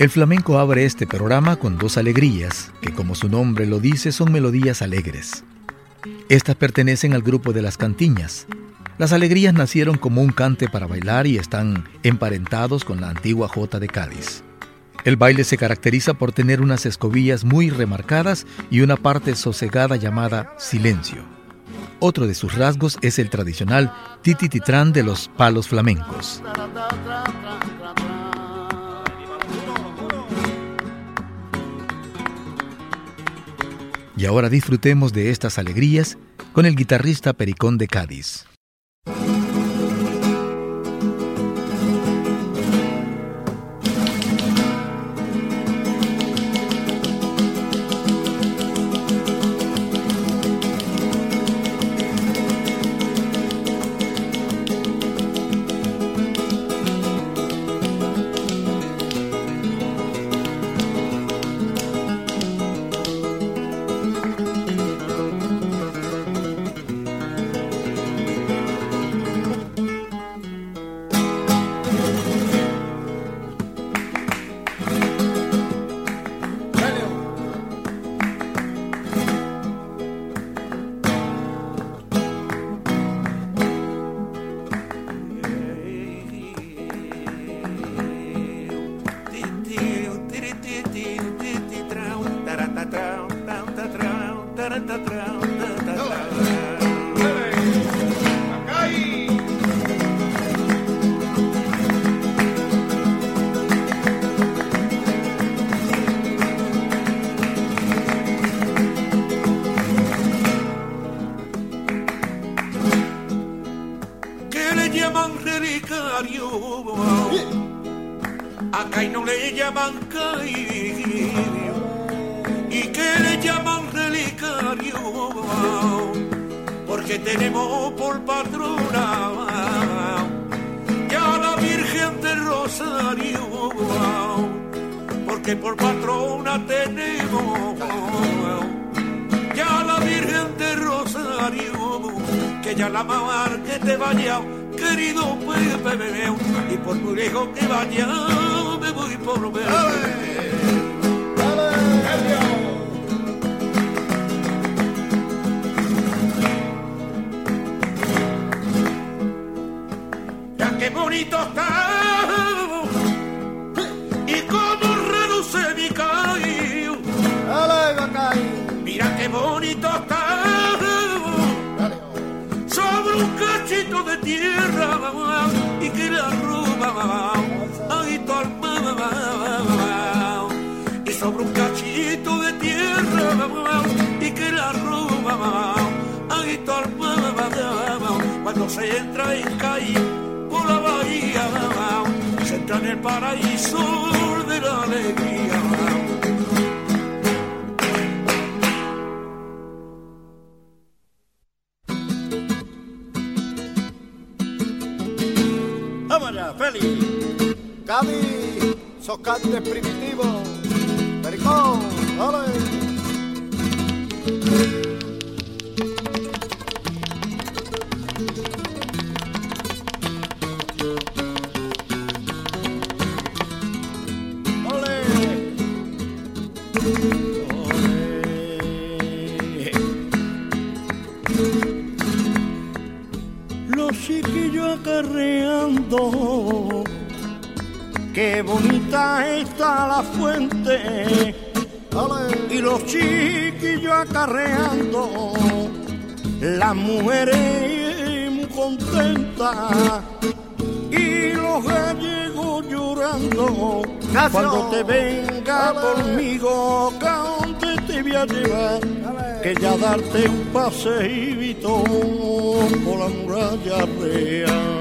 El flamenco abre este programa con dos alegrías, que como su nombre lo dice son melodías alegres. Estas pertenecen al grupo de las cantiñas. Las alegrías nacieron como un cante para bailar y están emparentados con la antigua jota de Cádiz. El baile se caracteriza por tener unas escobillas muy remarcadas y una parte sosegada llamada silencio. Otro de sus rasgos es el tradicional titititrán de los palos flamencos. Y ahora disfrutemos de estas alegrías con el guitarrista Pericón de Cádiz. Qué bonito está, y cómo reduce mi caído. Mira qué bonito está. de tierra y que la roba y sobre un cachito de tierra y que la roba cuando se entra en por la bahía entra en el paraíso de la alegría está la fuente y los chiquillos acarreando. Las mujeres muy contentas y los gallegos llorando. Cuando te venga conmigo, ¿dónde te voy a llevar? Que ya darte un paseíto por la muralla real.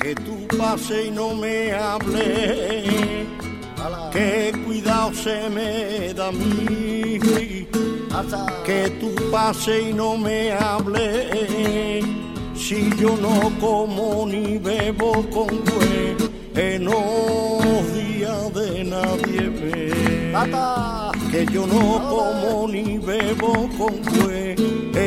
Que tú pase y no me hable, que cuidado se me da a mí. Que tú pase y no me hable, si yo no como ni bebo con güey, en los días de nadie ve. Que yo no como ni bebo con güey,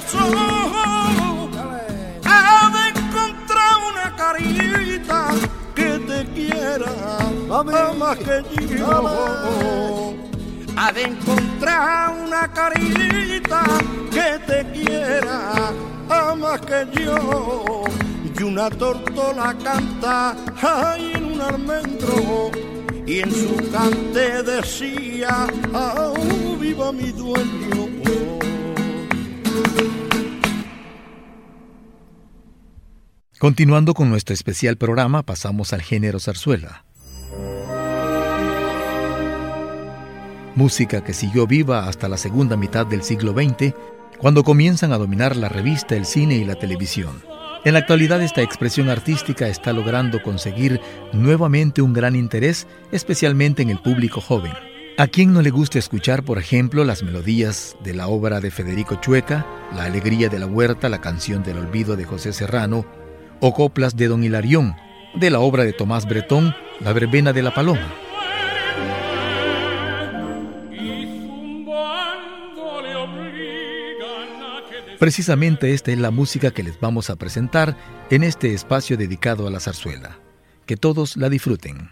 somos, ha de encontrar una carita que te quiera más que yo. Ha de encontrar una carita que te quiera más que yo. Y una tortola canta ay, en un almendro y en su cante decía, oh, viva mi dueño. Continuando con nuestro especial programa, pasamos al género zarzuela. Música que siguió viva hasta la segunda mitad del siglo XX, cuando comienzan a dominar la revista, el cine y la televisión. En la actualidad esta expresión artística está logrando conseguir nuevamente un gran interés, especialmente en el público joven. ¿A quién no le gusta escuchar, por ejemplo, las melodías de la obra de Federico Chueca, La Alegría de la Huerta, la canción del olvido de José Serrano, o coplas de Don Hilarión, de la obra de Tomás Bretón, La Verbena de la Paloma? Precisamente esta es la música que les vamos a presentar en este espacio dedicado a la zarzuela. Que todos la disfruten.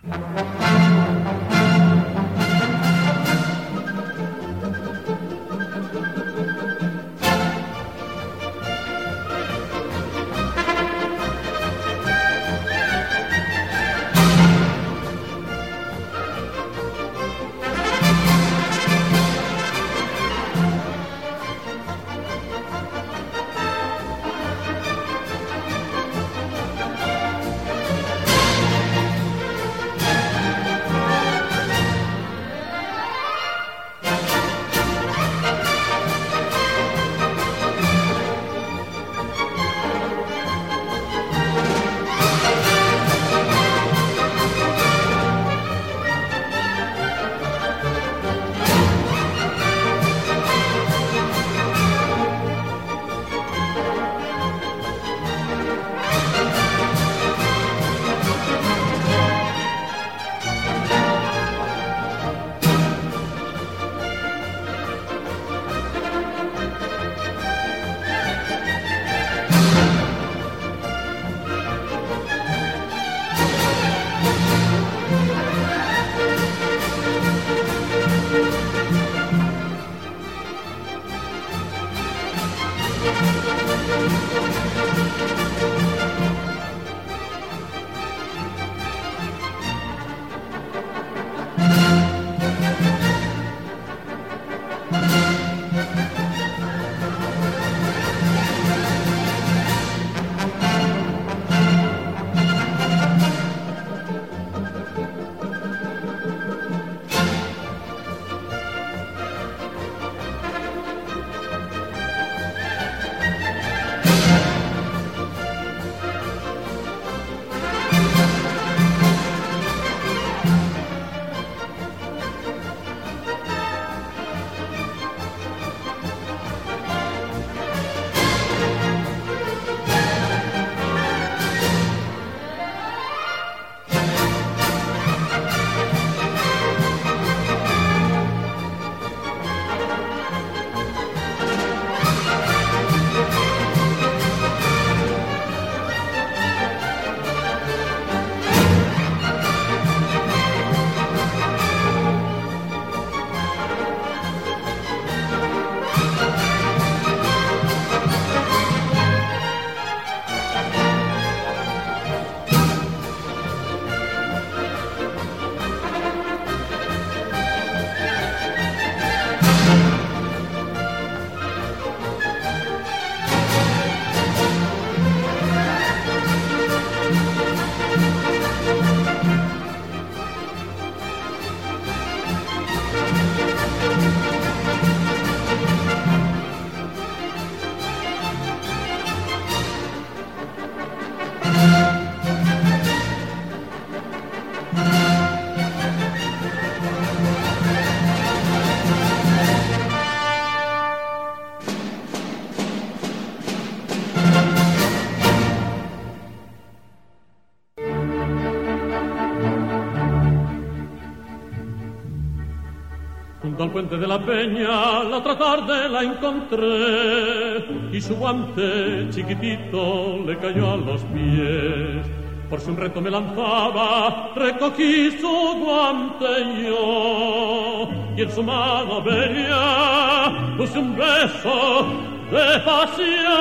Puente de la peña la otra tarde la encontré y su guante chiquitito le cayó a los pies. Por si un reto me lanzaba, recogí su guante yo y en su mano veía puse un beso de pasión.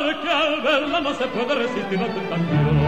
Porque al verla no se puede resistir la tentación.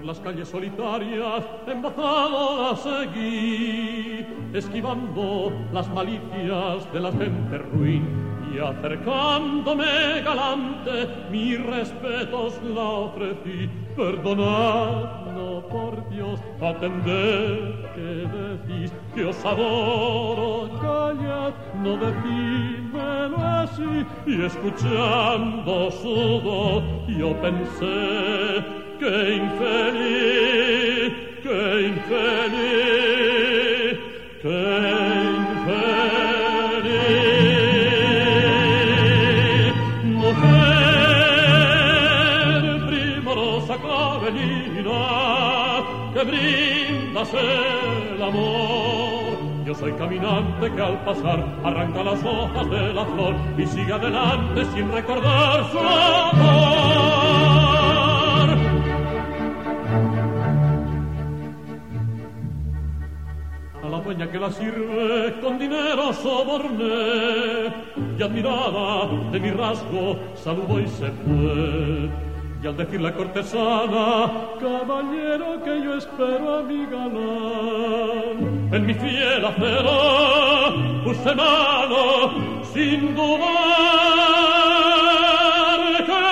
Por las calles solitarias, embozado la seguí, esquivando las malicias de la gente ruin y acercándome galante, mis respetos la ofrecí. Perdonad, no por Dios, atended que decís que os adoro, callad, no decímelo así. Y escuchando su voz, yo pensé que infeliz, que infeliz, que infeliz. Mujer primorosa clavelina, que brindas el amor. Yo soy caminante que al pasar arranca las hojas de la flor y sigue adelante sin recordar su amor. Dueña que la sirve con dinero soborné y admirada de mi rasgo saludó y se fue. Y al decir la cortesana, caballero que yo espero a mi galán, en mi fiel acero puse mano sin dudar que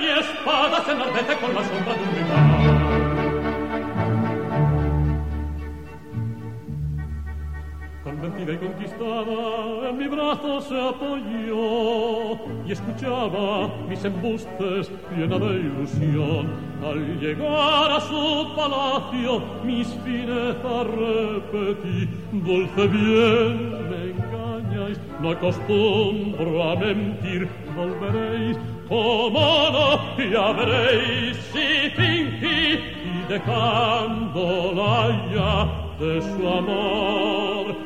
mi espada se enardece con la sombra de Convencida y conquistada, en mi brazo se apoyó y escuchaba mis embustes llena de ilusión. Al llegar a su palacio, mis finezas repetí. Dulce bien, me engañáis, no acostumbro a mentir. Volveréis, como no, ya veréis si fingí y dejándola ya de su amor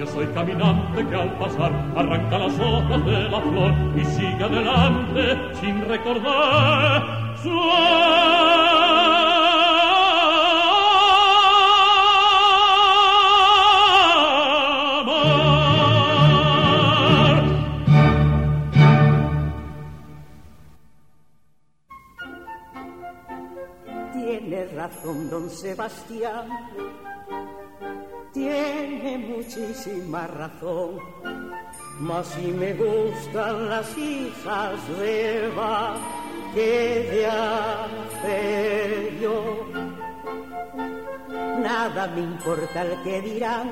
Yo soy caminante que al pasar arranca las hojas de la flor y sigue adelante sin recordar su. Tiene razón don Sebastián, muchísima razón, mas si me gustan las hijas de Eva, ¿qué de hacer yo? Nada me importa el que dirán,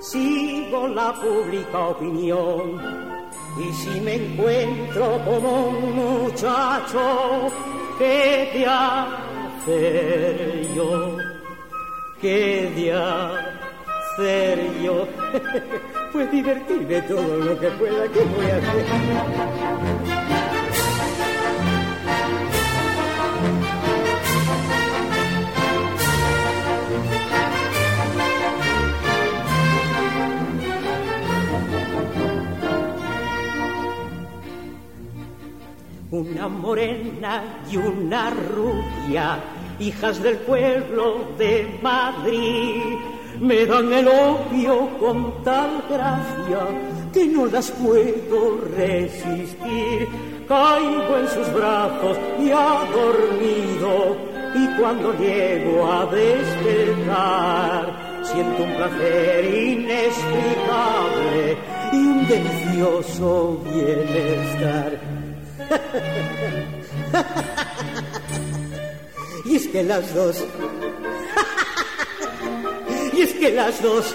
sigo la pública opinión. Y si me encuentro como un muchacho, ¿qué de hacer yo? ¿Qué de yo? pues divertirme todo lo que pueda, ¿qué voy a hacer? Una morena y una rubia, hijas del pueblo de Madrid, me dan el opio con tal gracia que no las puedo resistir. Caigo en sus brazos ya dormido y cuando llego a despertar siento un placer inexplicable y un delicioso bienestar. y es que las dos Y es que las dos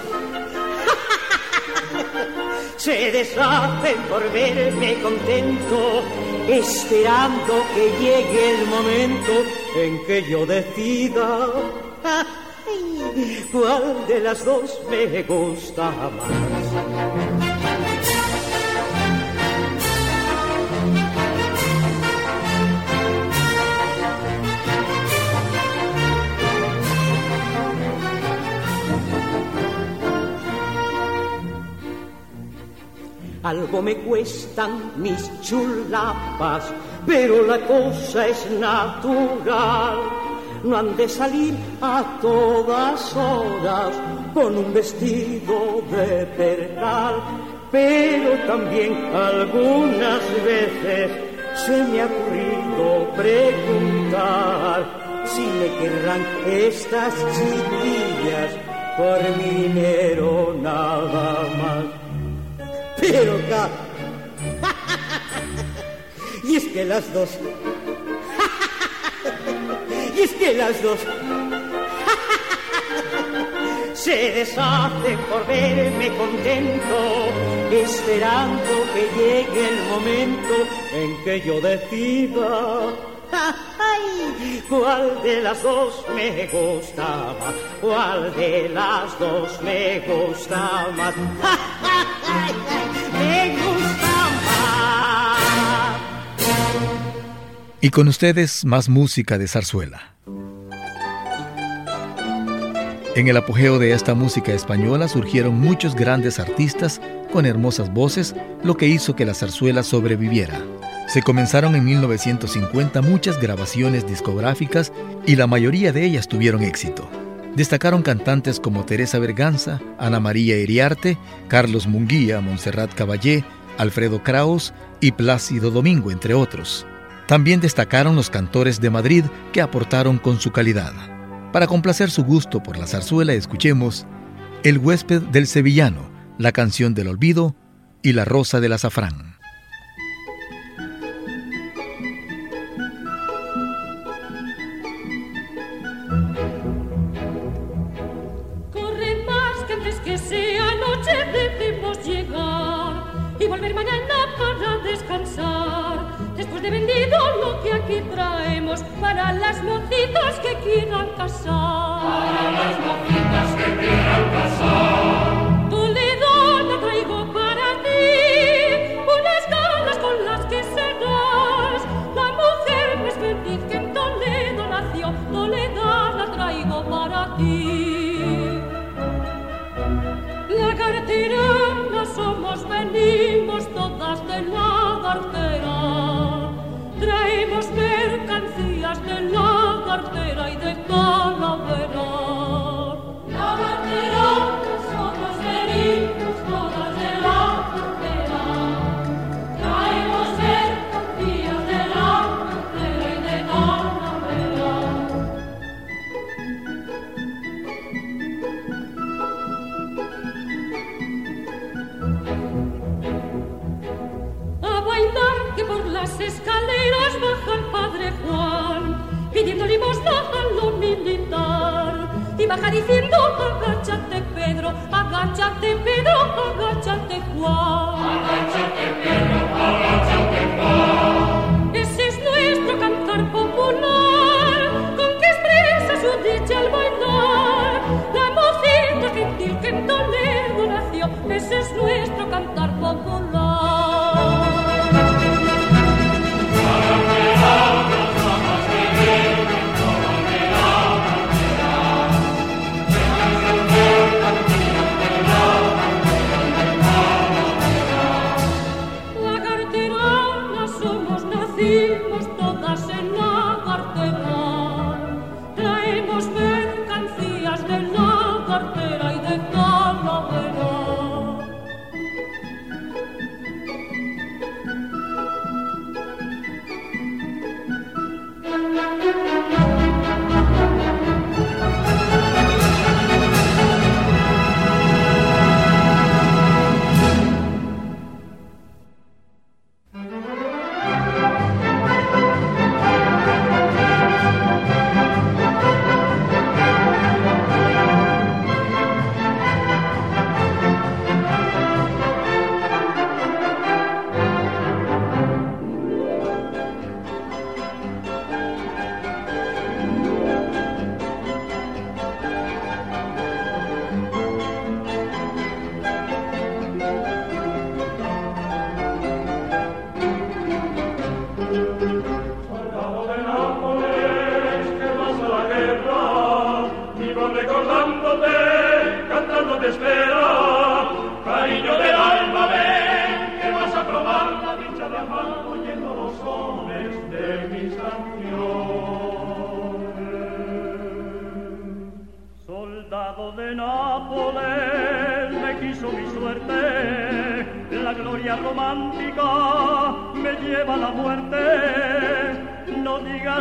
se deshacen por verme contento, esperando que llegue el momento en que yo decida cuál de las dos me gusta más. Algo me cuestan mis chulapas, pero la cosa es natural. No han de salir a todas horas con un vestido de percal, pero también algunas veces se me ha ocurrido preguntar si me querrán estas chiquillas por dinero nada más pero acá. y es que las dos. y es que las dos. se deshacen por verme contento, esperando que llegue el momento en que yo decida ¿Cuál de las dos me gusta más? ¿Cuál de las dos me gusta más? Y con ustedes más música de zarzuela. En el apogeo de esta música española surgieron muchos grandes artistas con hermosas voces, lo que hizo que la zarzuela sobreviviera. Se comenzaron en 1950 muchas grabaciones discográficas y la mayoría de ellas tuvieron éxito. Destacaron cantantes como Teresa Berganza, Ana María Iriarte, Carlos Munguía, Montserrat Caballé, Alfredo Kraus y Plácido Domingo, entre otros. También destacaron los cantores de Madrid que aportaron con su calidad. Para complacer su gusto por la zarzuela, escuchemos El huésped del sevillano, la canción del olvido y la rosa del azafrán. Las mocitas que quieran casar. Para las mocitas que quieran casar. Toledana traigo para ti unas ganas con las que serás la mujer más feliz que en Toledo nació. Toledana traigo para ti. La cartera somos, venimos todas de la cartera la cartera y de Talavera. Diciendo, agáchate Pedro, agáchate Pedro, agáchate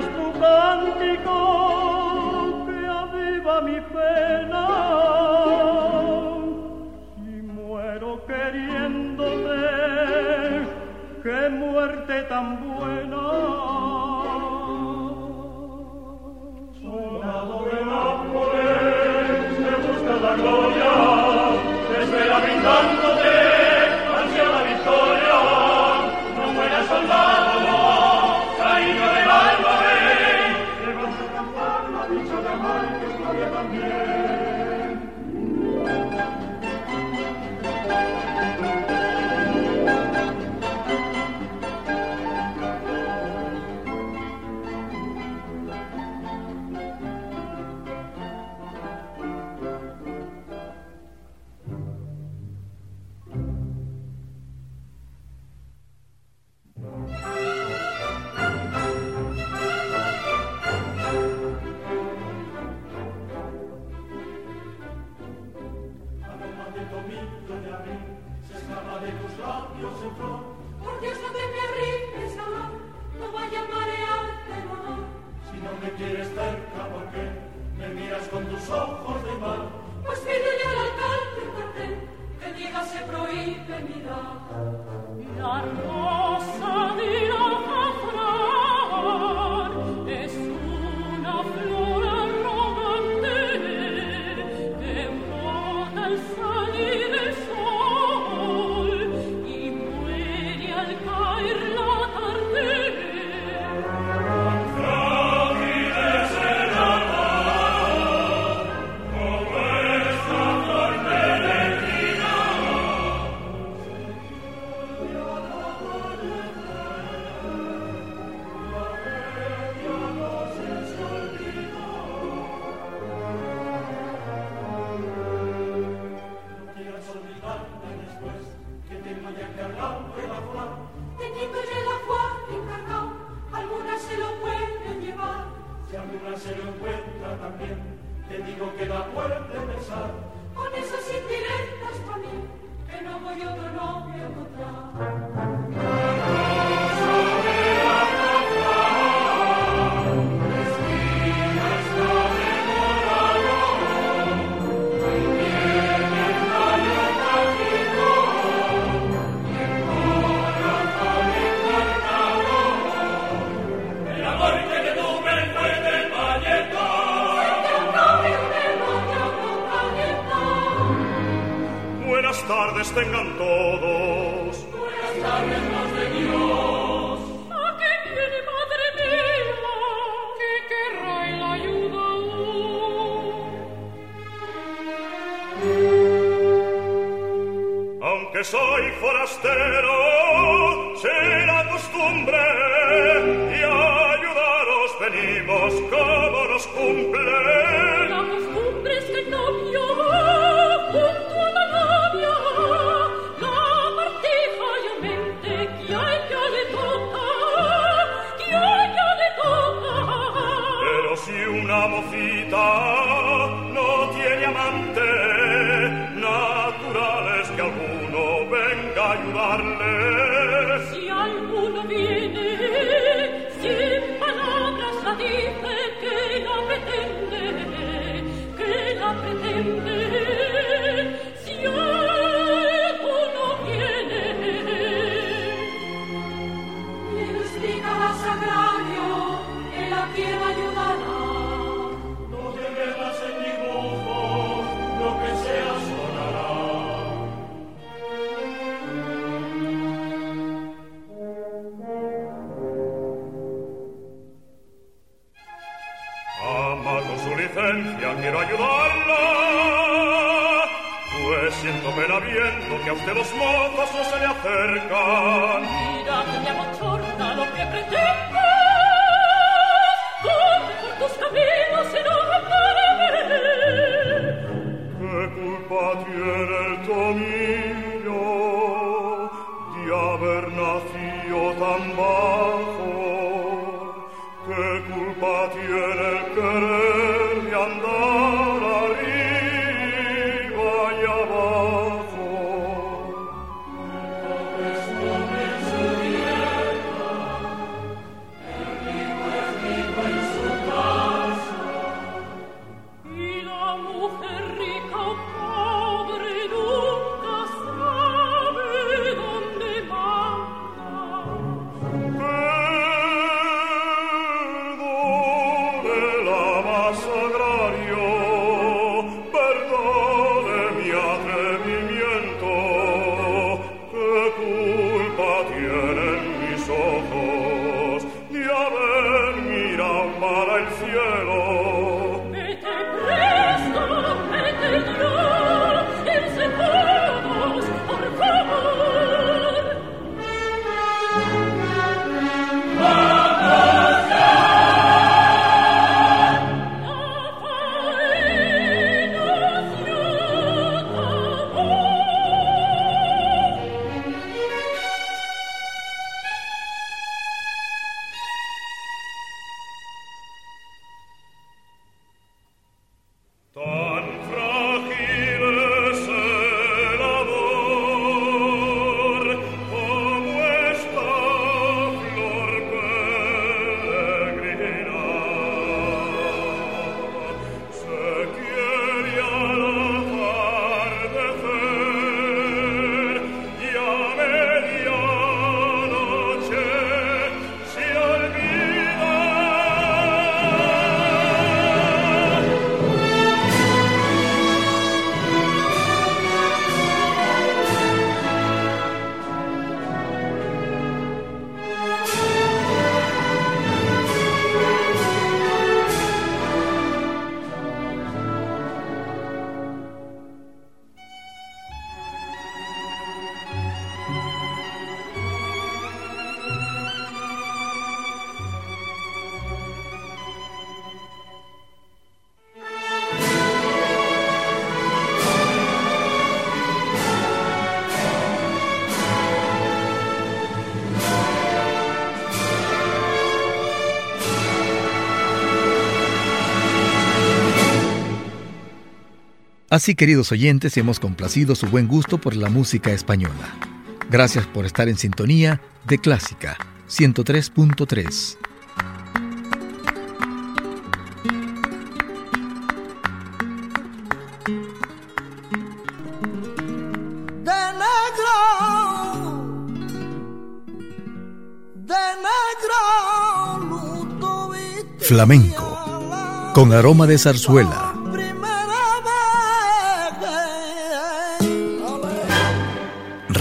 tu cántico que aviva mi pena. Si muero queriéndote, qué muerte tan buena. Soldado de Nápoles, se busca la gloria, espera brindando. soy forastero, será costumbre, y ayudaros venimos con Así, queridos oyentes, hemos complacido su buen gusto por la música española. Gracias por estar en sintonía de Clásica 103.3. Flamenco, con aroma de zarzuela.